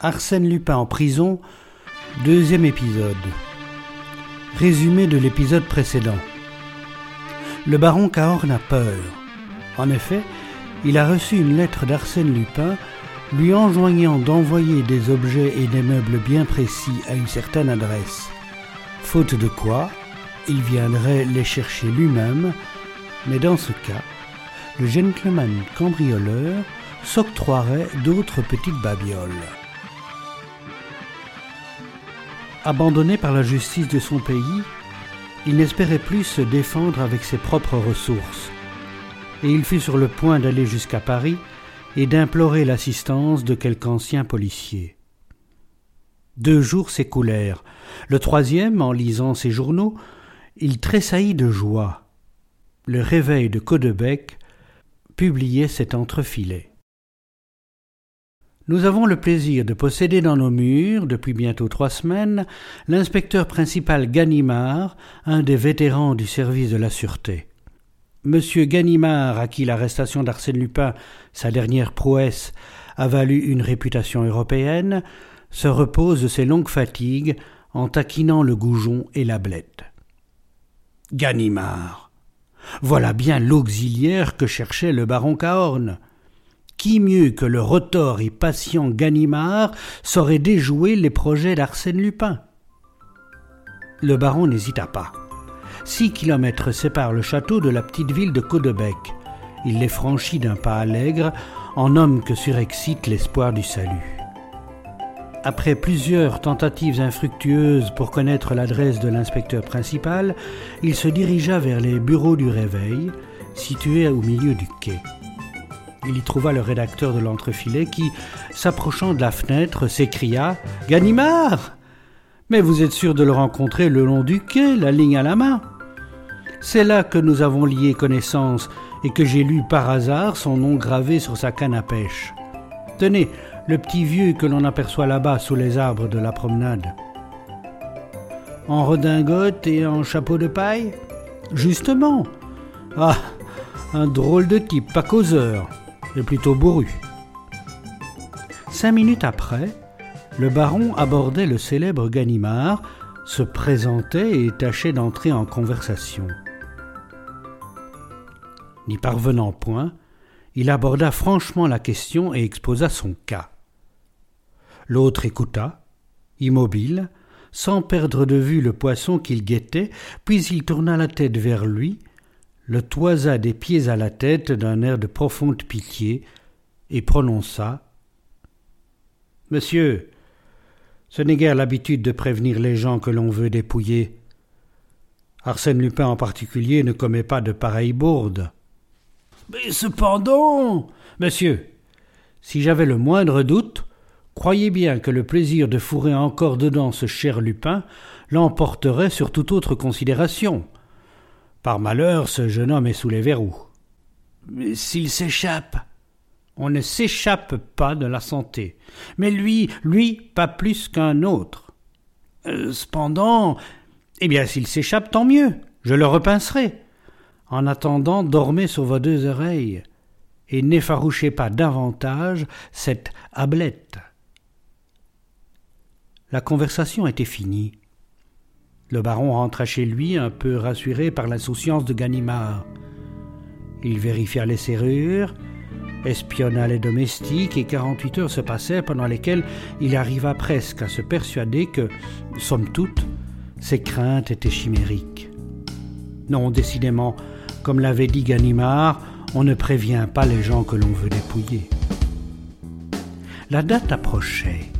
Arsène Lupin en prison, deuxième épisode. Résumé de l'épisode précédent. Le baron Cahorn a peur. En effet, il a reçu une lettre d'Arsène Lupin lui enjoignant d'envoyer des objets et des meubles bien précis à une certaine adresse. Faute de quoi, il viendrait les chercher lui-même, mais dans ce cas, le gentleman cambrioleur s'octroierait d'autres petites babioles. Abandonné par la justice de son pays, il n'espérait plus se défendre avec ses propres ressources, et il fut sur le point d'aller jusqu'à Paris et d'implorer l'assistance de quelque ancien policier. Deux jours s'écoulèrent. Le troisième, en lisant ses journaux, il tressaillit de joie. Le réveil de Caudebec publiait cet entrefilet. Nous avons le plaisir de posséder dans nos murs, depuis bientôt trois semaines, l'inspecteur principal Ganimard, un des vétérans du service de la sûreté. Monsieur Ganimard, à qui l'arrestation d'Arsène Lupin, sa dernière prouesse, a valu une réputation européenne, se repose de ses longues fatigues en taquinant le goujon et la blette. Ganimard. Voilà bien l'auxiliaire que cherchait le baron Cahorn. Qui mieux que le retors et patient Ganimard saurait déjouer les projets d'Arsène Lupin? Le baron n'hésita pas. Six kilomètres séparent le château de la petite ville de Caudebec. Il les franchit d'un pas allègre, en homme que surexcite l'espoir du salut. Après plusieurs tentatives infructueuses pour connaître l'adresse de l'inspecteur principal, il se dirigea vers les bureaux du Réveil, situés au milieu du quai. Il y trouva le rédacteur de l'entrefilet qui, s'approchant de la fenêtre, s'écria Ganimard Mais vous êtes sûr de le rencontrer le long du quai, la ligne à la main? C'est là que nous avons lié connaissance et que j'ai lu par hasard son nom gravé sur sa canne à pêche. Tenez, le petit vieux que l'on aperçoit là-bas sous les arbres de la promenade. En redingote et en chapeau de paille? Justement. Ah, un drôle de type, pas causeur, mais plutôt bourru. Cinq minutes après, le baron abordait le célèbre Ganimard, se présentait et tâchait d'entrer en conversation. N'y parvenant point, il aborda franchement la question et exposa son cas. L'autre écouta, immobile, sans perdre de vue le poisson qu'il guettait, puis il tourna la tête vers lui, le toisa des pieds à la tête d'un air de profonde pitié, et prononça Monsieur, ce n'est guère l'habitude de prévenir les gens que l'on veut dépouiller. Arsène Lupin en particulier ne commet pas de pareilles bourdes. Mais cependant. Monsieur, si j'avais le moindre doute, Croyez bien que le plaisir de fourrer encore dedans ce cher Lupin l'emporterait sur toute autre considération. Par malheur, ce jeune homme est sous les verrous. S'il s'échappe On ne s'échappe pas de la santé. Mais lui, lui, pas plus qu'un autre. Euh, cependant, eh bien, s'il s'échappe, tant mieux. Je le repincerai. En attendant, dormez sur vos deux oreilles et n'effarouchez pas davantage cette ablette. La conversation était finie. Le baron rentra chez lui un peu rassuré par l'insouciance de Ganimard. Il vérifia les serrures, espionna les domestiques et quarante-huit heures se passèrent pendant lesquelles il arriva presque à se persuader que, somme toute, ses craintes étaient chimériques. Non, décidément, comme l'avait dit Ganimard, on ne prévient pas les gens que l'on veut dépouiller. La date approchait.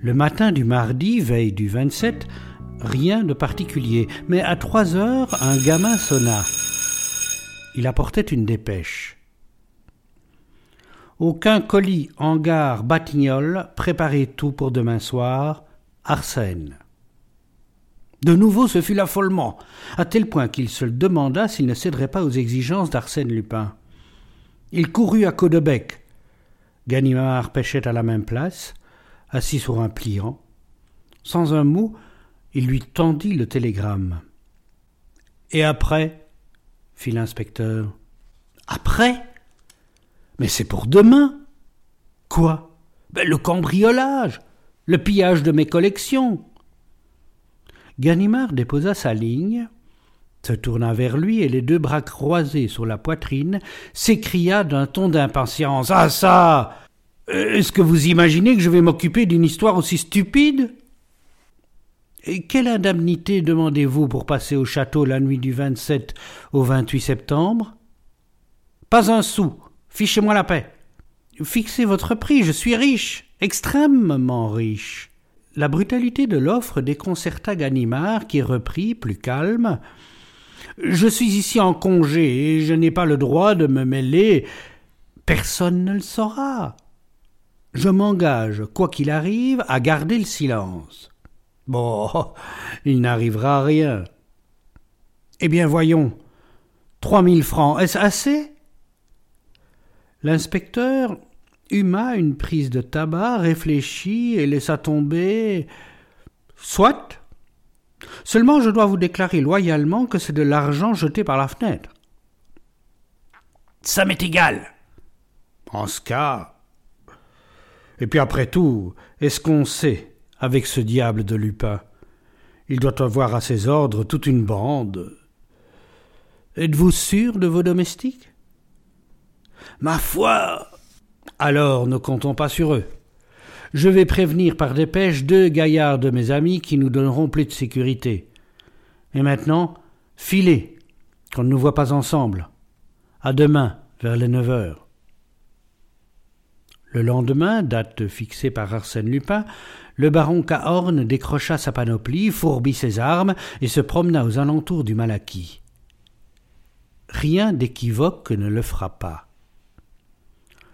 Le matin du mardi, veille du 27, rien de particulier, mais à trois heures, un gamin sonna. Il apportait une dépêche. Aucun colis, hangar, batignolles, préparez tout pour demain soir. Arsène. De nouveau, ce fut l'affolement, à tel point qu'il se demanda s'il ne céderait pas aux exigences d'Arsène Lupin. Il courut à Caudebec. Ganimard pêchait à la même place assis sur un pliant. Sans un mot, il lui tendit le télégramme. Et après fit l'inspecteur. Après? Mais c'est pour demain. Quoi? Ben, Le cambriolage, le pillage de mes collections. Ganimard déposa sa ligne, se tourna vers lui et les deux bras croisés sur la poitrine, s'écria d'un ton d'impatience. Ah ça. Est-ce que vous imaginez que je vais m'occuper d'une histoire aussi stupide? Quelle indemnité demandez-vous pour passer au château la nuit du 27 au 28 septembre? Pas un sou. Fichez-moi la paix. Fixez votre prix, je suis riche, extrêmement riche. La brutalité de l'offre déconcerta Ganimard, qui reprit, plus calme. Je suis ici en congé et je n'ai pas le droit de me mêler. Personne ne le saura. Je m'engage, quoi qu'il arrive, à garder le silence. Bon, il n'arrivera rien. Eh bien, voyons. Trois mille francs, est-ce assez? L'inspecteur huma une prise de tabac, réfléchit et laissa tomber. Soit. Seulement je dois vous déclarer loyalement que c'est de l'argent jeté par la fenêtre. Ça m'est égal. En ce cas. Et puis après tout, est-ce qu'on sait avec ce diable de Lupin. Il doit avoir à ses ordres toute une bande. Êtes-vous sûr de vos domestiques? Ma foi Alors ne comptons pas sur eux. Je vais prévenir par dépêche deux gaillards de mes amis qui nous donneront plus de sécurité. Et maintenant, filez, qu'on ne nous voit pas ensemble. À demain, vers les neuf heures. Le lendemain, date fixée par Arsène Lupin, le baron Cahorn décrocha sa panoplie, fourbit ses armes et se promena aux alentours du Malaquis. Rien d'équivoque ne le frappa.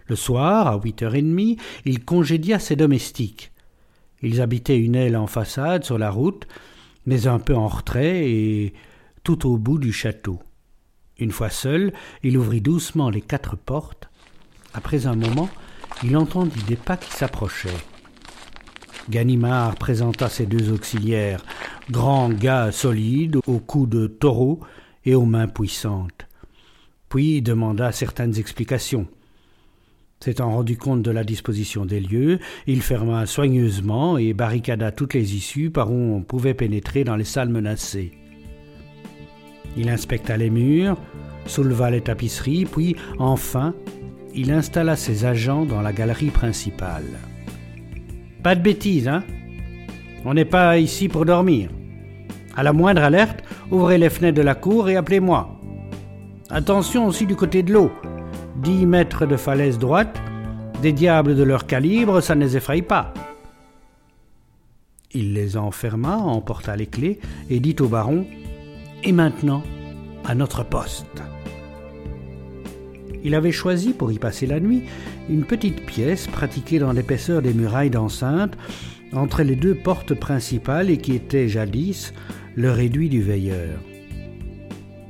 Le soir, à huit heures et demie, il congédia ses domestiques. Ils habitaient une aile en façade sur la route, mais un peu en retrait et tout au bout du château. Une fois seul, il ouvrit doucement les quatre portes. Après un moment, il entendit des pas qui s'approchaient. Ganimard présenta ses deux auxiliaires, grands gars solides, au cou de taureau et aux mains puissantes. Puis demanda certaines explications. S'étant rendu compte de la disposition des lieux, il ferma soigneusement et barricada toutes les issues par où on pouvait pénétrer dans les salles menacées. Il inspecta les murs, souleva les tapisseries, puis, enfin, il installa ses agents dans la galerie principale. Pas de bêtises, hein? On n'est pas ici pour dormir. À la moindre alerte, ouvrez les fenêtres de la cour et appelez-moi. Attention aussi du côté de l'eau. Dix mètres de falaise droite, des diables de leur calibre, ça ne les effraie pas. Il les enferma, emporta les clés et dit au baron Et maintenant, à notre poste. Il avait choisi pour y passer la nuit une petite pièce pratiquée dans l'épaisseur des murailles d'enceinte entre les deux portes principales et qui était jadis le réduit du veilleur.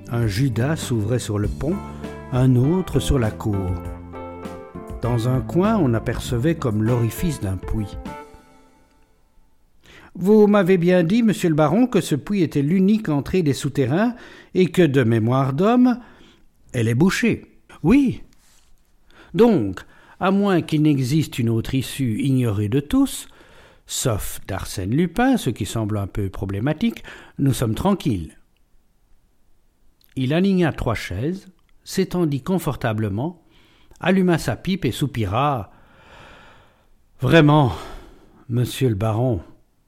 Un Judas s'ouvrait sur le pont, un autre sur la cour. Dans un coin, on apercevait comme l'orifice d'un puits. Vous m'avez bien dit, monsieur le baron, que ce puits était l'unique entrée des souterrains et que, de mémoire d'homme, elle est bouchée. Oui. Donc, à moins qu'il n'existe une autre issue ignorée de tous, sauf d'Arsène Lupin, ce qui semble un peu problématique, nous sommes tranquilles. Il aligna trois chaises, s'étendit confortablement, alluma sa pipe et soupira. Vraiment, monsieur le baron,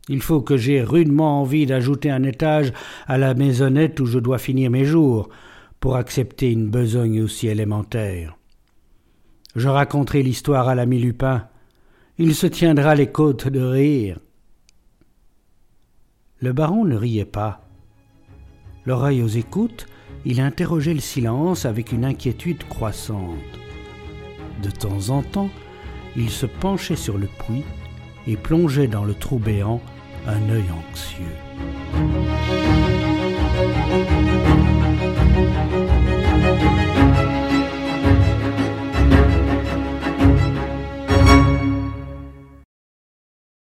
il faut que j'aie rudement envie d'ajouter un étage à la maisonnette où je dois finir mes jours, pour accepter une besogne aussi élémentaire. Je raconterai l'histoire à l'ami Lupin. Il se tiendra les côtes de rire. Le baron ne riait pas. L'oreille aux écoutes, il interrogeait le silence avec une inquiétude croissante. De temps en temps, il se penchait sur le puits et plongeait dans le trou béant un œil anxieux.